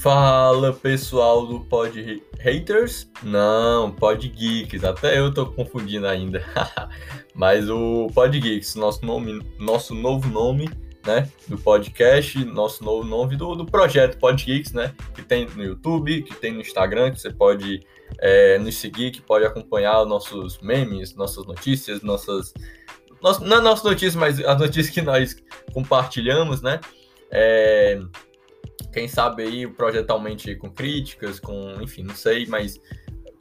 Fala pessoal do Pod Haters? Não, Pod Geeks, até eu tô confundindo ainda. Mas o Pod Geeks, nosso, nome, nosso novo nome, né? Do podcast, nosso novo nome do, do projeto Pod Geeks, né? Que tem no YouTube, que tem no Instagram, que você pode é, nos seguir, que pode acompanhar nossos memes, nossas notícias, nossas. não é nossas notícias, mas as notícias que nós compartilhamos, né? É, quem sabe aí aumente com críticas, com, enfim, não sei, mas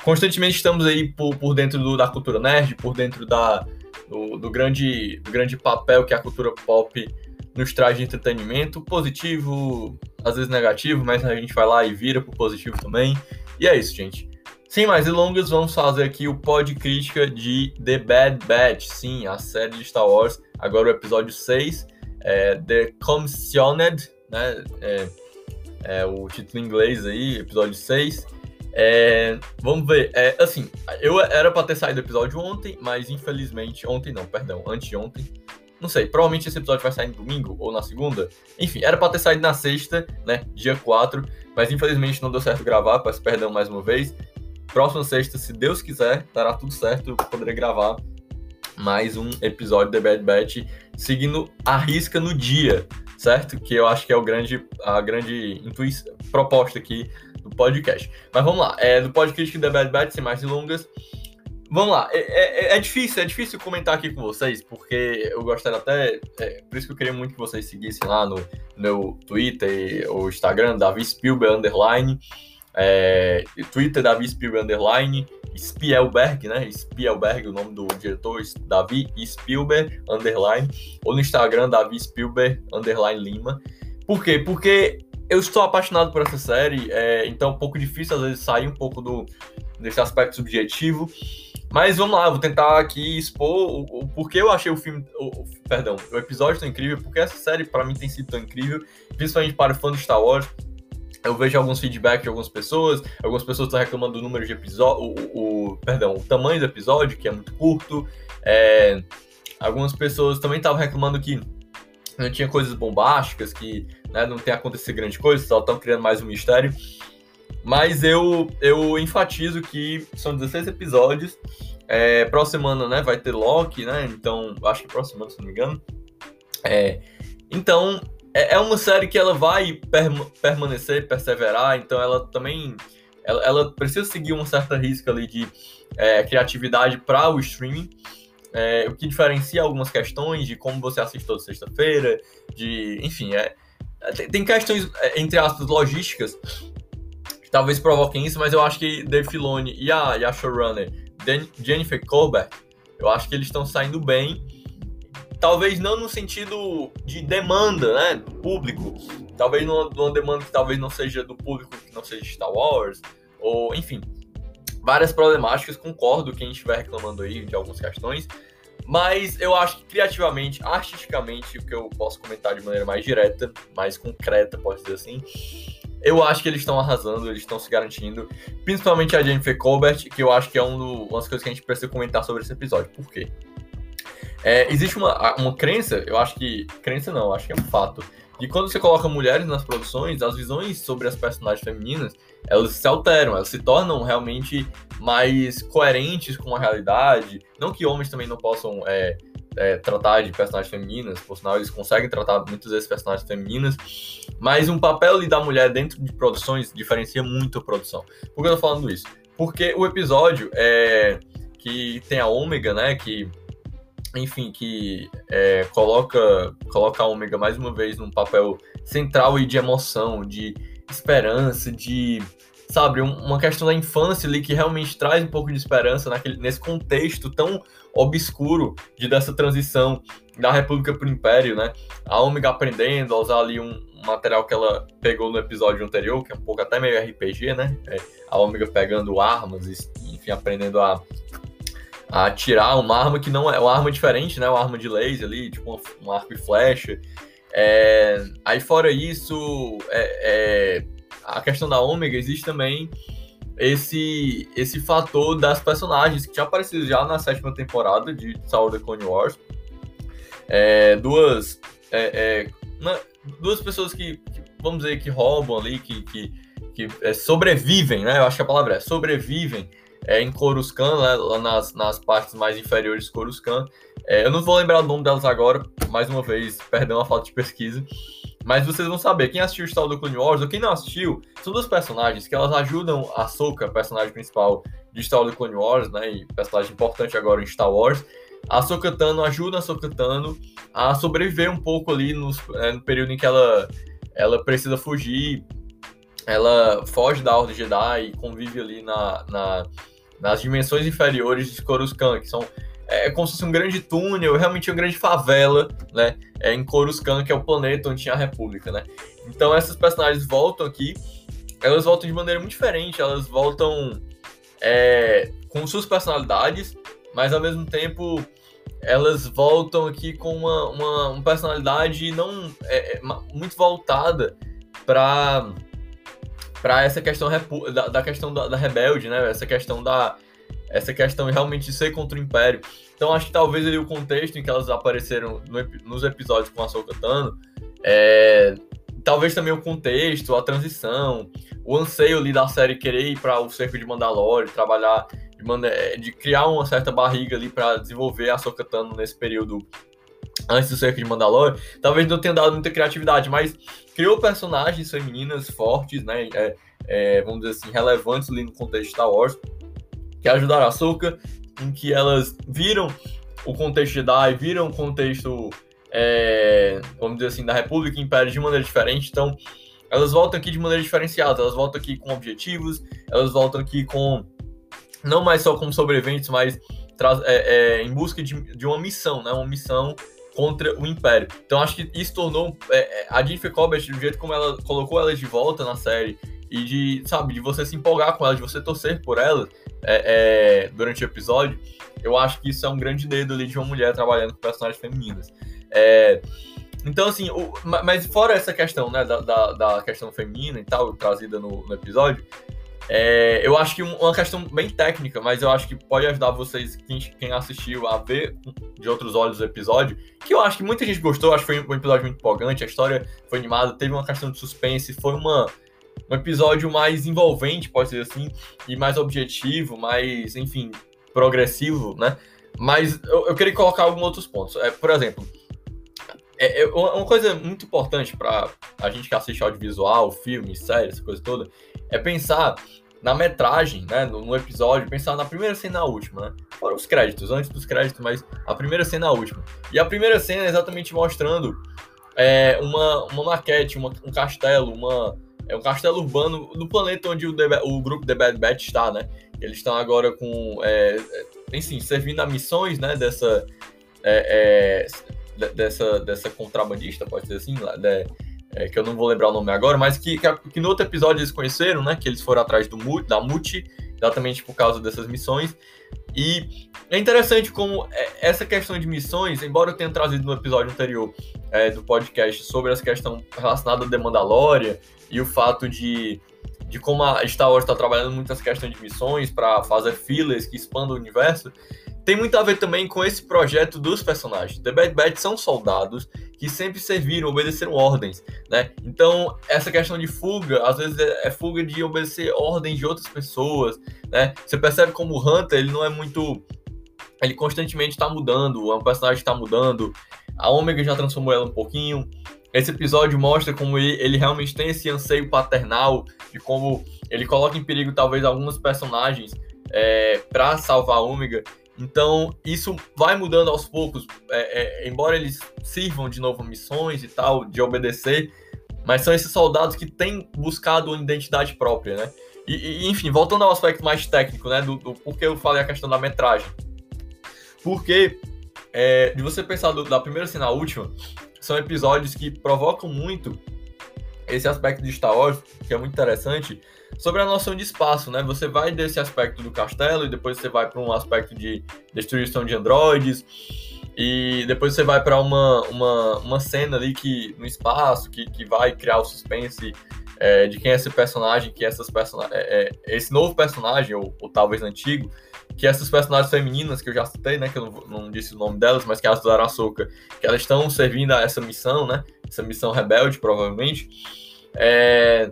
constantemente estamos aí por, por dentro do, da cultura nerd, por dentro da, do, do, grande, do grande papel que a cultura pop nos traz de entretenimento, positivo, às vezes negativo, mas a gente vai lá e vira pro positivo também. E é isso, gente. Sem mais delongas, vamos fazer aqui o pod crítica de The Bad Batch, sim, a série de Star Wars, agora o episódio 6, é, The Commissioned, né, é, é, o título em inglês aí, episódio 6. É, vamos ver, é, assim, eu era para ter saído o episódio ontem, mas infelizmente, ontem não, perdão, anteontem, não sei, provavelmente esse episódio vai sair no domingo ou na segunda, enfim, era para ter saído na sexta, né, dia 4, mas infelizmente não deu certo gravar, peço perdão mais uma vez, próxima sexta, se Deus quiser, dará tudo certo, eu poderei gravar mais um episódio de Bad Batch, seguindo a risca no dia, certo? Que eu acho que é o grande, a grande intuição, proposta aqui do podcast. Mas vamos lá, é, do podcast da Bad Bad, sem mais delongas. Vamos lá, é, é, é, difícil, é difícil comentar aqui com vocês, porque eu gostaria até, é, por isso que eu queria muito que vocês seguissem lá no meu Twitter ou Instagram, Davi Spielberg Underline, é, Twitter Davi Spielberg Underline, Spielberg, né? Spielberg, o nome do diretor, Davi Spielberg, underline, ou no Instagram, Davi Spielberg, underline Lima. Por quê? Porque eu estou apaixonado por essa série, é, então é um pouco difícil às vezes sair um pouco do, desse aspecto subjetivo. Mas vamos lá, vou tentar aqui expor o, o porquê eu achei o filme, o, o, perdão, o episódio tão incrível, porque essa série para mim tem sido tão incrível, principalmente para o fã do Star Wars eu vejo alguns feedbacks de algumas pessoas, algumas pessoas estão reclamando do número de episódio, o, o, perdão, o tamanho do episódio, que é muito curto. É, algumas pessoas também estavam reclamando que não tinha coisas bombásticas, que né, não tem acontecido grande coisa, só estão criando mais um mistério. Mas eu, eu enfatizo que são 16 episódios. É, próxima semana né, vai ter Loki, né? Então, acho que próxima semana, se não me engano. É, então, é, é uma série que ela vai perma permanecer, perseverar, então ela também ela, ela, precisa seguir uma certa risca ali de é, criatividade para o streaming. É, o que diferencia algumas questões de como você assiste toda sexta-feira, de enfim, é, tem questões é, entre aspas logísticas que talvez provoquem isso, mas eu acho que Dave Filoni e a, e a showrunner Jennifer Colbert, eu acho que eles estão saindo bem talvez não no sentido de demanda, né, do público, talvez numa, numa demanda que talvez não seja do público, que não seja Star Wars, ou enfim, várias problemáticas, concordo quem estiver reclamando aí de algumas questões, mas eu acho que criativamente, artisticamente, o que eu posso comentar de maneira mais direta, mais concreta, posso dizer assim, eu acho que eles estão arrasando, eles estão se garantindo, principalmente a Jennifer Colbert, que eu acho que é um do, uma das coisas que a gente precisa comentar sobre esse episódio. Por quê? É, existe uma, uma crença, eu acho que. Crença não, acho que é um fato. De quando você coloca mulheres nas produções, as visões sobre as personagens femininas elas se alteram, elas se tornam realmente mais coerentes com a realidade. Não que homens também não possam é, é, tratar de personagens femininas, por sinal, eles conseguem tratar muitas vezes personagens femininas, mas um papel da mulher dentro de produções diferencia muito a produção. Por que eu tô falando isso? Porque o episódio é, que tem a Ômega, né, que enfim, que é, coloca, coloca a Ômega mais uma vez num papel central e de emoção, de esperança, de, sabe, uma questão da infância ali que realmente traz um pouco de esperança naquele, nesse contexto tão obscuro de dessa transição da República para o Império, né? A Ômega aprendendo a usar ali um, material que ela pegou no episódio anterior, que é um pouco até meio RPG, né? É, a Ômega pegando armas, enfim, aprendendo a a atirar uma arma que não é uma arma diferente, né? Uma arma de laser ali, tipo um, arco e flecha. É, aí fora isso, é, é, a questão da Ômega existe também esse esse fator das personagens que já apareceram já na sétima temporada de Star The Clone Wars. É, duas é, é, duas pessoas que, que, vamos dizer que roubam ali, que, que que sobrevivem, né? Eu acho que a palavra é sobrevivem é, em Coruscant, né, lá nas, nas partes mais inferiores de Coruscant. É, eu não vou lembrar o nome delas agora, mais uma vez, perdão a falta de pesquisa. Mas vocês vão saber, quem assistiu Star do Clone Wars ou quem não assistiu, são duas personagens que elas ajudam a Soka, personagem principal de Star do Clone Wars, né, e personagem importante agora em Star Wars. A Sokatano ajuda a Sokatano a sobreviver um pouco ali no, é, no período em que ela, ela precisa fugir. Ela foge da Ordem Jedi e convive ali na, na nas dimensões inferiores de Coruscant, que são é como se fosse um grande túnel, realmente uma grande favela, né? É, em Coruscant, que é o planeta onde tinha a República, né? Então essas personagens voltam aqui, elas voltam de maneira muito diferente, elas voltam é, com suas personalidades, mas ao mesmo tempo elas voltam aqui com uma, uma, uma personalidade não é, é muito voltada para para essa questão da, da questão da, da, rebelde, né? Essa questão da essa questão realmente de ser contra o Império. Então acho que talvez ali o contexto em que elas apareceram no, nos episódios com a Sokatano, é, talvez também o contexto, a transição, o anseio ali da série querer ir para o cerco de Mandalore, trabalhar é, de criar uma certa barriga ali para desenvolver a Sokatano nesse período antes do cerco de Mandalore, talvez não tenha dado muita criatividade, mas criou personagens femininas fortes, né, é, é, vamos dizer assim, relevantes ali no contexto Star Wars, que ajudaram a Ahsoka, em que elas viram o contexto Jedi, viram o contexto, é, vamos dizer assim, da República e Império de maneira diferente, então elas voltam aqui de maneira diferenciada, elas voltam aqui com objetivos, elas voltam aqui com, não mais só como sobreviventes, mas é, é, em busca de, de uma missão, né, uma missão contra o Império. Então acho que isso tornou é, é a Jennifer Cobbett, do jeito como ela colocou ela de volta na série, e de, sabe, de você se empolgar com ela, de você torcer por ela é, é, durante o episódio, eu acho que isso é um grande dedo ali de uma mulher trabalhando com personagens femininas. É, então, assim, o, mas fora essa questão, né, da, da, da, questão feminina e tal, trazida no, no episódio, é, eu acho que uma questão bem técnica, mas eu acho que pode ajudar vocês, quem, quem, assistiu, a ver de outros olhos o episódio, que eu acho que muita gente gostou, acho que foi um episódio muito empolgante, a história foi animada, teve uma questão de suspense, foi uma, um episódio mais envolvente, pode ser assim, e mais objetivo, mais, enfim, progressivo, né? Mas eu, eu queria colocar alguns outros pontos. É, por exemplo, é, é uma coisa muito importante para a gente que assiste audiovisual, filmes, séries, essa coisa toda, é pensar na metragem, né, no, no, episódio, pensar na primeira cena e última, né? Fora os créditos, antes dos créditos, mas a primeira cena a última. E a primeira cena é exatamente mostrando é, uma, uma maquete, uma, um castelo, uma, é um castelo urbano do planeta onde o, The, o grupo The Bad Batch está, né? Eles estão agora com, é, é enfim, servindo a missões, né, dessa, é, é, dessa, dessa contrabandista, pode ser assim, né, é, que eu não vou lembrar o nome agora, mas que, que, que, no outro episódio eles conheceram, né? Que eles foram atrás do da Muti, exatamente por causa dessas missões. E é interessante como é, essa questão de missões, embora eu tenha trazido no episódio anterior é, do podcast sobre essa questão relacionada à The Mandalorian e o fato de, de como a Star Wars está trabalhando muitas questões de missões para fazer filas que expandam o universo, tem muito a ver também com esse projeto dos personagens. The Bad Batch são soldados que sempre serviram, obedeceram ordens, né? Então, essa questão de fuga, às vezes é, é fuga de obedecer ordens de outras pessoas, né? Você percebe como o Hunter, ele não é muito... Ele constantemente está mudando, um personagem está mudando. A Omega já transformou ela um pouquinho. Esse episódio mostra como ele, ele realmente tem esse anseio paternal, de como ele coloca em perigo talvez alguns personagens é, para salvar a Ômega. Então, isso vai mudando aos poucos, é, é, embora eles sirvam de novo missões e tal, de obedecer, mas são esses soldados que têm buscado uma identidade própria, né? E, e enfim, voltando ao aspecto mais técnico, né, do, do porquê eu falei a questão da metragem. Porque, é, de você pensar do, da primeira cena à última, são episódios que provocam muito esse aspecto de Star Wars, que é muito interessante, sobre a noção de espaço, né? Você vai desse aspecto do castelo e depois você vai para um aspecto de destruição de androides e depois você vai para uma, uma, uma cena ali que no espaço que, que vai criar o suspense é, de quem é esse personagem, que essas person é, é, esse novo personagem ou, ou, talvez antigo, que essas personagens femininas que eu já citei, né? Que eu não, não disse o nome delas, mas que elas do Açúcar, que elas estão servindo a essa missão, né? Essa missão rebelde, provavelmente. É,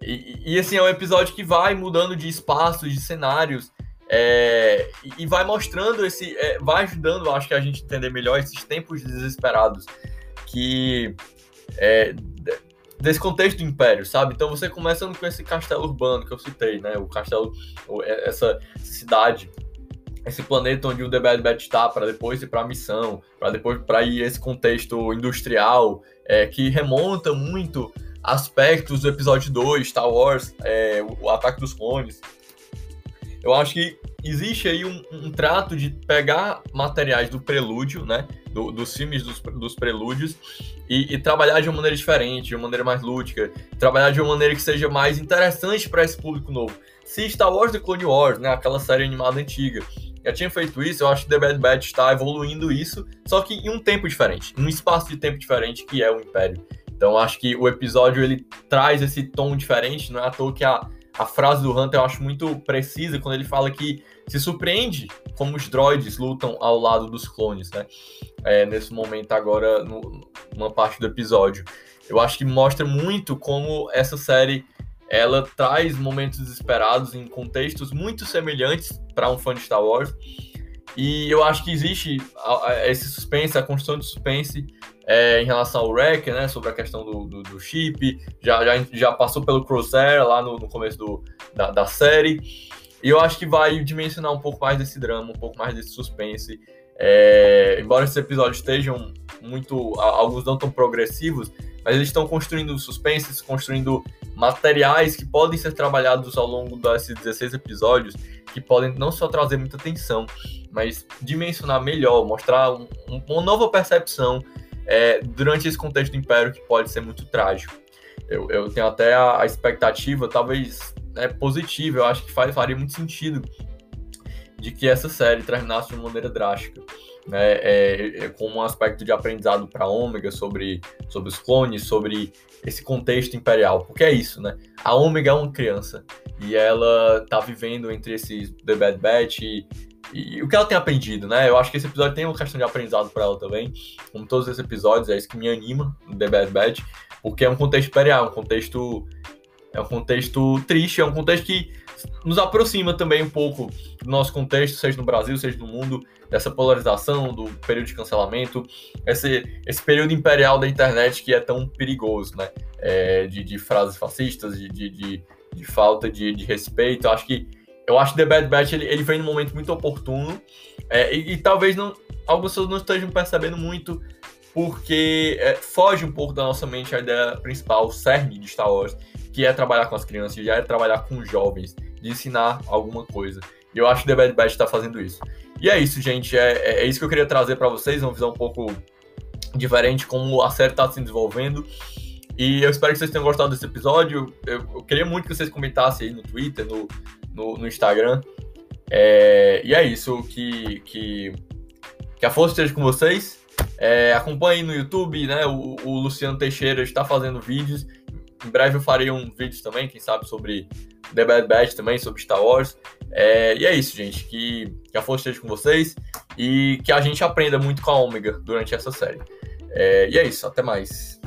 E, e, assim, é um episódio que vai mudando de espaços, de cenários, é, e, vai mostrando esse. É, vai ajudando, acho que a gente entender melhor esses tempos desesperados que. É, desse contexto do Império, sabe? Então você começando com esse castelo urbano que eu citei, né? O castelo, é, essa cidade, esse planeta onde o The Bad Batch está, para depois ir para a missão, para depois para ir esse contexto industrial é, que remonta muito aspectos do episódio 2, Star Wars, é, o Ataque dos Clones. Eu acho que existe aí um, um trato de pegar materiais do prelúdio, né? Do, dos filmes dos, dos prelúdios e, e, trabalhar de uma maneira diferente, de uma maneira mais lúdica, trabalhar de uma maneira que seja mais interessante para esse público novo. Se Star Wars The Clone Wars, né, aquela série animada antiga, já tinha feito isso, eu acho que The Bad Batch está evoluindo isso, só que em um tempo diferente, em um espaço de tempo diferente que é o Império. Então acho que o episódio ele traz esse tom diferente, não é à toa que a, a frase do Hunter eu acho muito precisa quando ele fala que se surpreende como os droids lutam ao lado dos clones, né? É, nesse momento agora, no, numa parte do episódio. Eu acho que mostra muito como essa série ela traz momentos desesperados em contextos muito semelhantes para um fã de Star Wars. E eu acho que existe esse suspense, a construção de suspense é, em relação ao Wreck, né? Sobre a questão do, do, do chip. Já, já, já, passou pelo Crosshair lá no, no começo do, da, da, série. E eu acho que vai dimensionar um pouco mais desse drama, um pouco mais desse suspense. É, embora esses episódios estejam muito. alguns não tão progressivos, mas eles estão construindo suspense, construindo materiais que podem ser trabalhados ao longo desses 16 episódios, que podem não só trazer muita atenção, mas dimensionar melhor, mostrar um, um, uma nova percepção é, durante esse contexto do Império que pode ser muito trágico. Eu, eu tenho até a, a expectativa, talvez é, positiva, eu acho que faz, faria muito sentido de que essa série terminasse de uma maneira drástica. Né, é, é, como um aspecto de aprendizado para Ômega sobre, sobre os clones, sobre esse contexto imperial, porque é isso, né? A Ômega é uma criança e ela tá vivendo entre esses The Bad Batch e, e o que ela tem aprendido, né? Eu acho que esse episódio tem uma questão de aprendizado para ela também, como todos esses episódios, é isso que me anima no The Bad Batch, porque é um contexto imperial, um contexto é um contexto triste, é um contexto que nos aproxima também um pouco do nosso contexto, seja no Brasil, seja no mundo, dessa polarização, do período de cancelamento, esse, esse período imperial da internet que é tão perigoso, né? É, de, de, frases fascistas, de, de, de, de falta de, de respeito. Eu acho que eu acho que The Bad Batch ele, ele vem num momento muito oportuno é, e, e, talvez não, algumas pessoas não estejam percebendo muito porque é, foge um pouco da nossa mente a ideia principal, o cerne de Star Wars, que é trabalhar com as crianças, já é trabalhar com jovens, de ensinar alguma coisa. E eu acho que The Bad Batch está fazendo isso. E é isso, gente. É, é, é isso que eu queria trazer para vocês, uma visão um pouco diferente como a série está se desenvolvendo. E eu espero que vocês tenham gostado desse episódio. Eu, eu queria muito que vocês comentassem aí no Twitter, no, no, no Instagram. É, e é isso, que, que, que a força esteja com vocês. É, acompanhe no YouTube, né? O, o, Luciano Teixeira está fazendo vídeos. Em breve eu farei um vídeo também, quem sabe, sobre The Bad Batch também, sobre Star Wars. É, e é isso, gente. Que, que, a força esteja com vocês e que a gente aprenda muito com a Ômega durante essa série. É, e é isso, até mais.